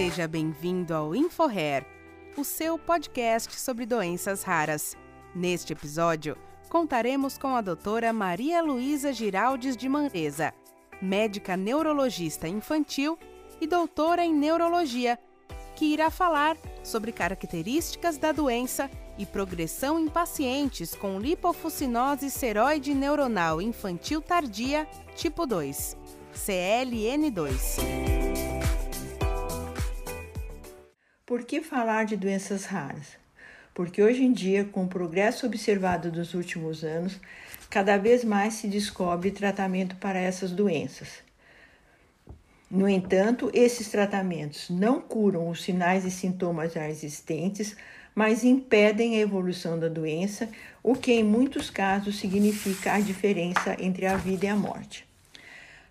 Seja bem-vindo ao InfoHair, o seu podcast sobre doenças raras. Neste episódio, contaremos com a doutora Maria Luísa Giraldes de Manresa, médica neurologista infantil e doutora em neurologia, que irá falar sobre características da doença e progressão em pacientes com lipofucinose seroide neuronal infantil tardia tipo 2, CLN2. Que falar de doenças raras? Porque hoje em dia, com o progresso observado dos últimos anos, cada vez mais se descobre tratamento para essas doenças. No entanto, esses tratamentos não curam os sinais e sintomas já existentes, mas impedem a evolução da doença, o que em muitos casos significa a diferença entre a vida e a morte.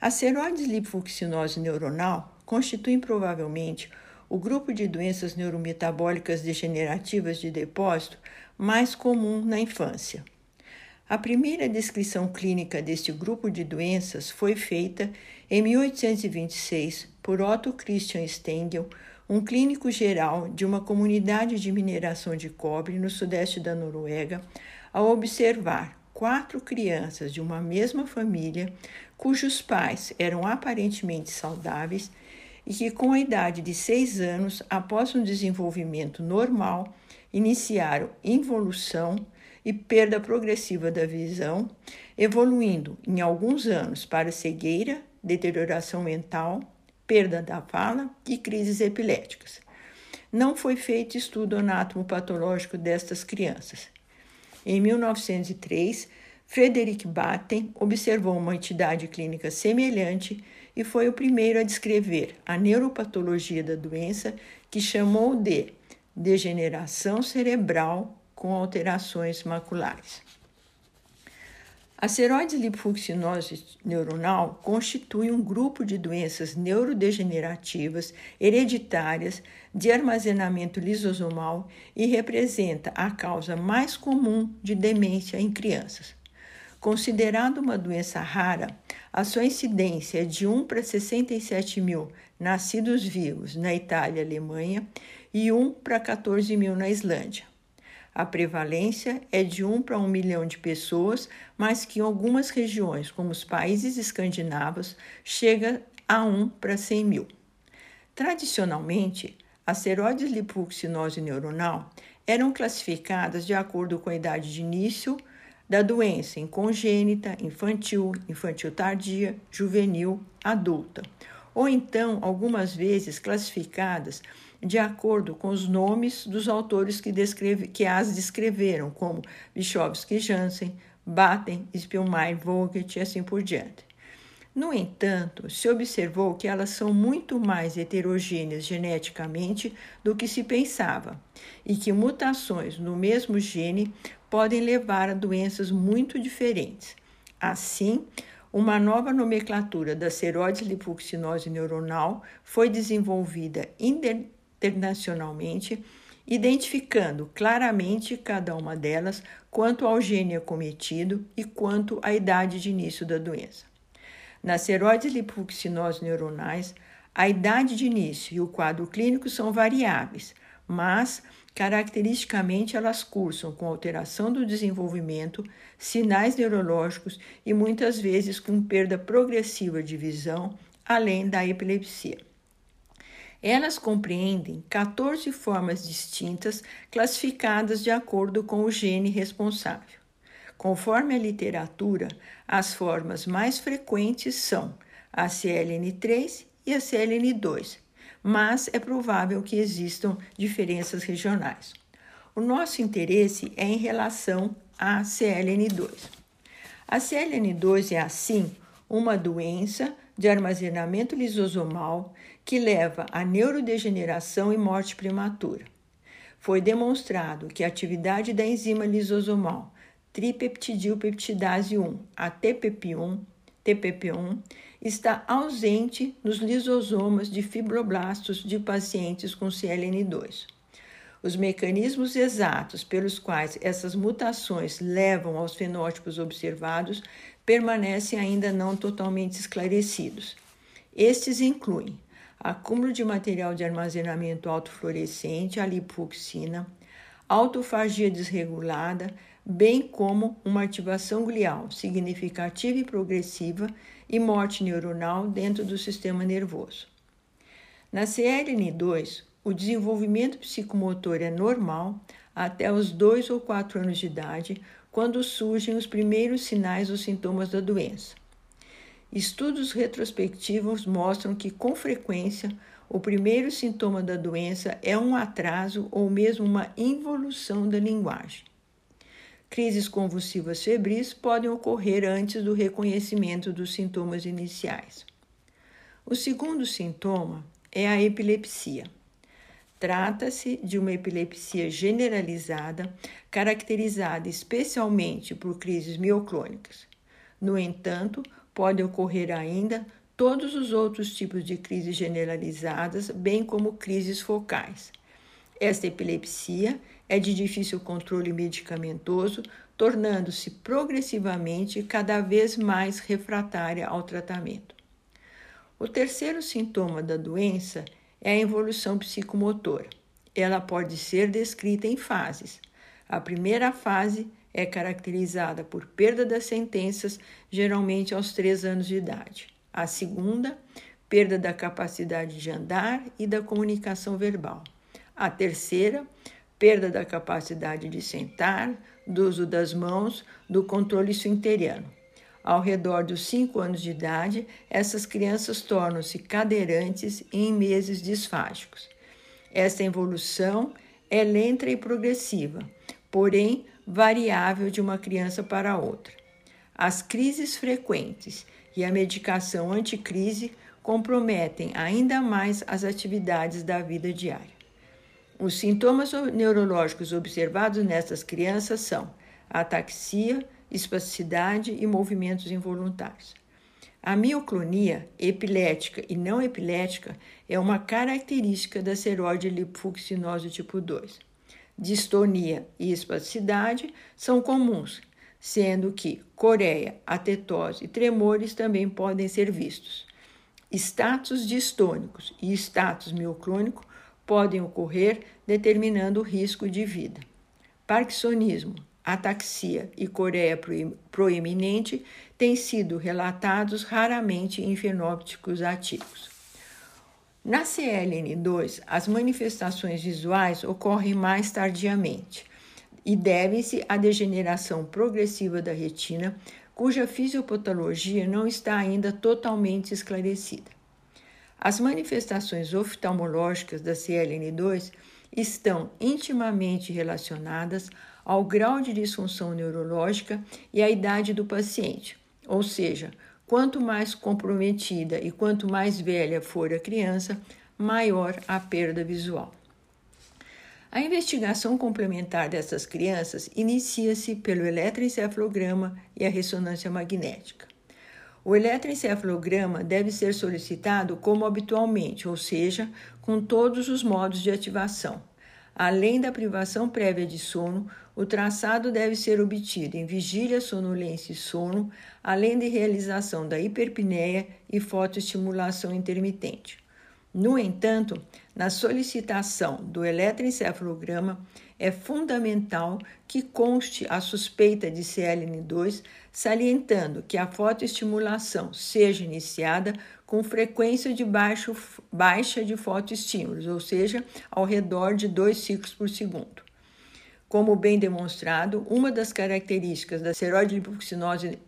A seroides lipofuccinose neuronal constitui provavelmente o grupo de doenças neurometabólicas degenerativas de depósito mais comum na infância. A primeira descrição clínica deste grupo de doenças foi feita em 1826 por Otto Christian Stengel, um clínico geral de uma comunidade de mineração de cobre no sudeste da Noruega, ao observar quatro crianças de uma mesma família cujos pais eram aparentemente saudáveis e que, com a idade de seis anos, após um desenvolvimento normal, iniciaram involução e perda progressiva da visão, evoluindo em alguns anos para cegueira, deterioração mental, perda da fala e crises epiléticas. Não foi feito estudo anatomopatológico destas crianças. Em 1903, Frederick Batten observou uma entidade clínica semelhante e foi o primeiro a descrever a neuropatologia da doença, que chamou de degeneração cerebral com alterações maculares. A seroide lipofuccinose neuronal constitui um grupo de doenças neurodegenerativas hereditárias de armazenamento lisosomal e representa a causa mais comum de demência em crianças. Considerada uma doença rara, a sua incidência é de 1 para 67 mil nascidos vivos na Itália e Alemanha e 1 para 14 mil na Islândia. A prevalência é de 1 para 1 milhão de pessoas, mas que em algumas regiões, como os países escandinavos, chega a 1 para 100 mil. Tradicionalmente, as seroides lipoxinose neuronal eram classificadas de acordo com a idade de início da doença em congênita, infantil, infantil tardia, juvenil, adulta, ou então algumas vezes classificadas de acordo com os nomes dos autores que, descreve, que as descreveram, como Bichowski Jansen, Batten, Spielmeyer, Vogt e assim por diante. No entanto, se observou que elas são muito mais heterogêneas geneticamente do que se pensava e que mutações no mesmo gene podem levar a doenças muito diferentes. Assim, uma nova nomenclatura da seroide lipoxinose neuronal foi desenvolvida internacionalmente, identificando claramente cada uma delas quanto ao gene acometido e quanto à idade de início da doença. Nas seroides lipoxinose neuronais, a idade de início e o quadro clínico são variáveis, mas caracteristicamente elas cursam com alteração do desenvolvimento, sinais neurológicos e muitas vezes com perda progressiva de visão, além da epilepsia. Elas compreendem 14 formas distintas classificadas de acordo com o gene responsável. Conforme a literatura, as formas mais frequentes são a CLN3 e a CLN2, mas é provável que existam diferenças regionais. O nosso interesse é em relação à CLN2. A CLN2 é, assim, uma doença de armazenamento lisosomal que leva à neurodegeneração e morte prematura. Foi demonstrado que a atividade da enzima lisosomal tripeptidilpeptidase 1, a TPP1, TPP1, está ausente nos lisosomas de fibroblastos de pacientes com CLN2. Os mecanismos exatos pelos quais essas mutações levam aos fenótipos observados permanecem ainda não totalmente esclarecidos. Estes incluem acúmulo de material de armazenamento autofluorescente, a lipoxina, autofagia desregulada, bem como uma ativação glial significativa e progressiva e morte neuronal dentro do sistema nervoso. Na CLN2, o desenvolvimento psicomotor é normal até os 2 ou 4 anos de idade, quando surgem os primeiros sinais ou sintomas da doença. Estudos retrospectivos mostram que, com frequência, o primeiro sintoma da doença é um atraso ou mesmo uma involução da linguagem. Crises convulsivas febris podem ocorrer antes do reconhecimento dos sintomas iniciais. O segundo sintoma é a epilepsia. Trata-se de uma epilepsia generalizada, caracterizada especialmente por crises mioclônicas. No entanto, podem ocorrer ainda todos os outros tipos de crises generalizadas, bem como crises focais. Esta epilepsia é de difícil controle medicamentoso, tornando-se progressivamente cada vez mais refratária ao tratamento. O terceiro sintoma da doença é a evolução psicomotora. Ela pode ser descrita em fases. A primeira fase é caracterizada por perda das sentenças, geralmente aos três anos de idade. A segunda, perda da capacidade de andar e da comunicação verbal. A terceira, perda da capacidade de sentar, do uso das mãos, do controle esfinteriano. Ao redor dos 5 anos de idade, essas crianças tornam-se cadeirantes em meses disfágicos. Esta evolução é lenta e progressiva, porém variável de uma criança para outra. As crises frequentes e a medicação anticrise comprometem ainda mais as atividades da vida diária. Os sintomas neurológicos observados nessas crianças são ataxia, espasticidade e movimentos involuntários. A mioclonia epilética e não epilética é uma característica da seróide lipofuccinose tipo 2. Distonia e espasticidade são comuns, sendo que coreia, atetose e tremores também podem ser vistos. Status distônicos e status mioclônico podem ocorrer determinando o risco de vida. Parkinsonismo, ataxia e coreia proeminente têm sido relatados raramente em fenótipos ativos. Na CLN2, as manifestações visuais ocorrem mais tardiamente e devem-se à degeneração progressiva da retina, cuja fisiopatologia não está ainda totalmente esclarecida. As manifestações oftalmológicas da CLN2 estão intimamente relacionadas ao grau de disfunção neurológica e à idade do paciente, ou seja, quanto mais comprometida e quanto mais velha for a criança, maior a perda visual. A investigação complementar dessas crianças inicia-se pelo eletroencefalograma e a ressonância magnética. O eletroencefalograma deve ser solicitado como habitualmente, ou seja, com todos os modos de ativação. Além da privação prévia de sono, o traçado deve ser obtido em vigília, sonolência e sono, além de realização da hiperpneia e fotoestimulação intermitente. No entanto, na solicitação do eletroencefalograma, é fundamental que conste a suspeita de CLN2, salientando que a fotoestimulação seja iniciada com frequência de baixo, baixa de fotoestímulos, ou seja, ao redor de 2 ciclos por segundo. Como bem demonstrado, uma das características da seróide lipoxinose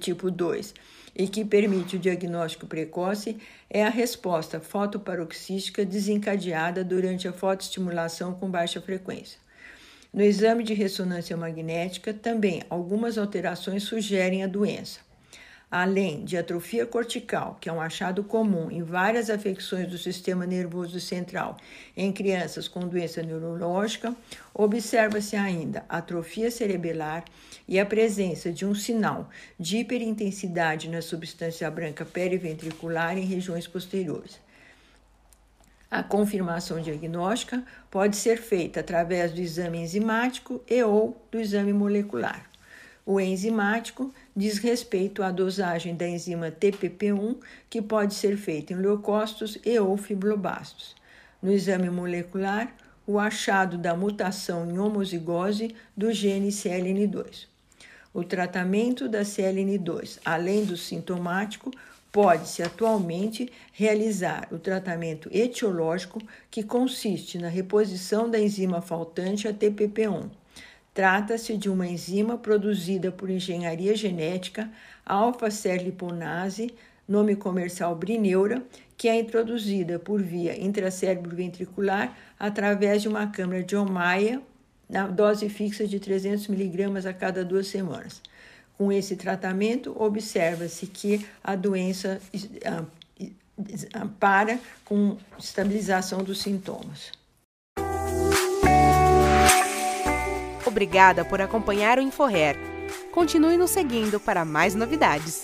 tipo 2 e que permite o diagnóstico precoce é a resposta fotoparoxística desencadeada durante a fotoestimulação com baixa frequência. No exame de ressonância magnética, também algumas alterações sugerem a doença. Além de atrofia cortical, que é um achado comum em várias afecções do sistema nervoso central em crianças com doença neurológica, observa-se ainda atrofia cerebelar e a presença de um sinal de hiperintensidade na substância branca periventricular em regiões posteriores. A confirmação diagnóstica pode ser feita através do exame enzimático e ou do exame molecular. O enzimático diz respeito à dosagem da enzima TPP1, que pode ser feita em leucócitos e ou fibroblastos. No exame molecular, o achado da mutação em homozigose do gene CLN2. O tratamento da CLN2, além do sintomático, pode-se atualmente realizar o tratamento etiológico, que consiste na reposição da enzima faltante a TPP1 Trata-se de uma enzima produzida por engenharia genética alfa-serliponase, nome comercial Brineura, que é introduzida por via intracérebro ventricular através de uma câmara de Omaia, na dose fixa de 300 mg a cada duas semanas. Com esse tratamento, observa-se que a doença ah, para com estabilização dos sintomas. Obrigada por acompanhar o InfoRare. Continue nos seguindo para mais novidades.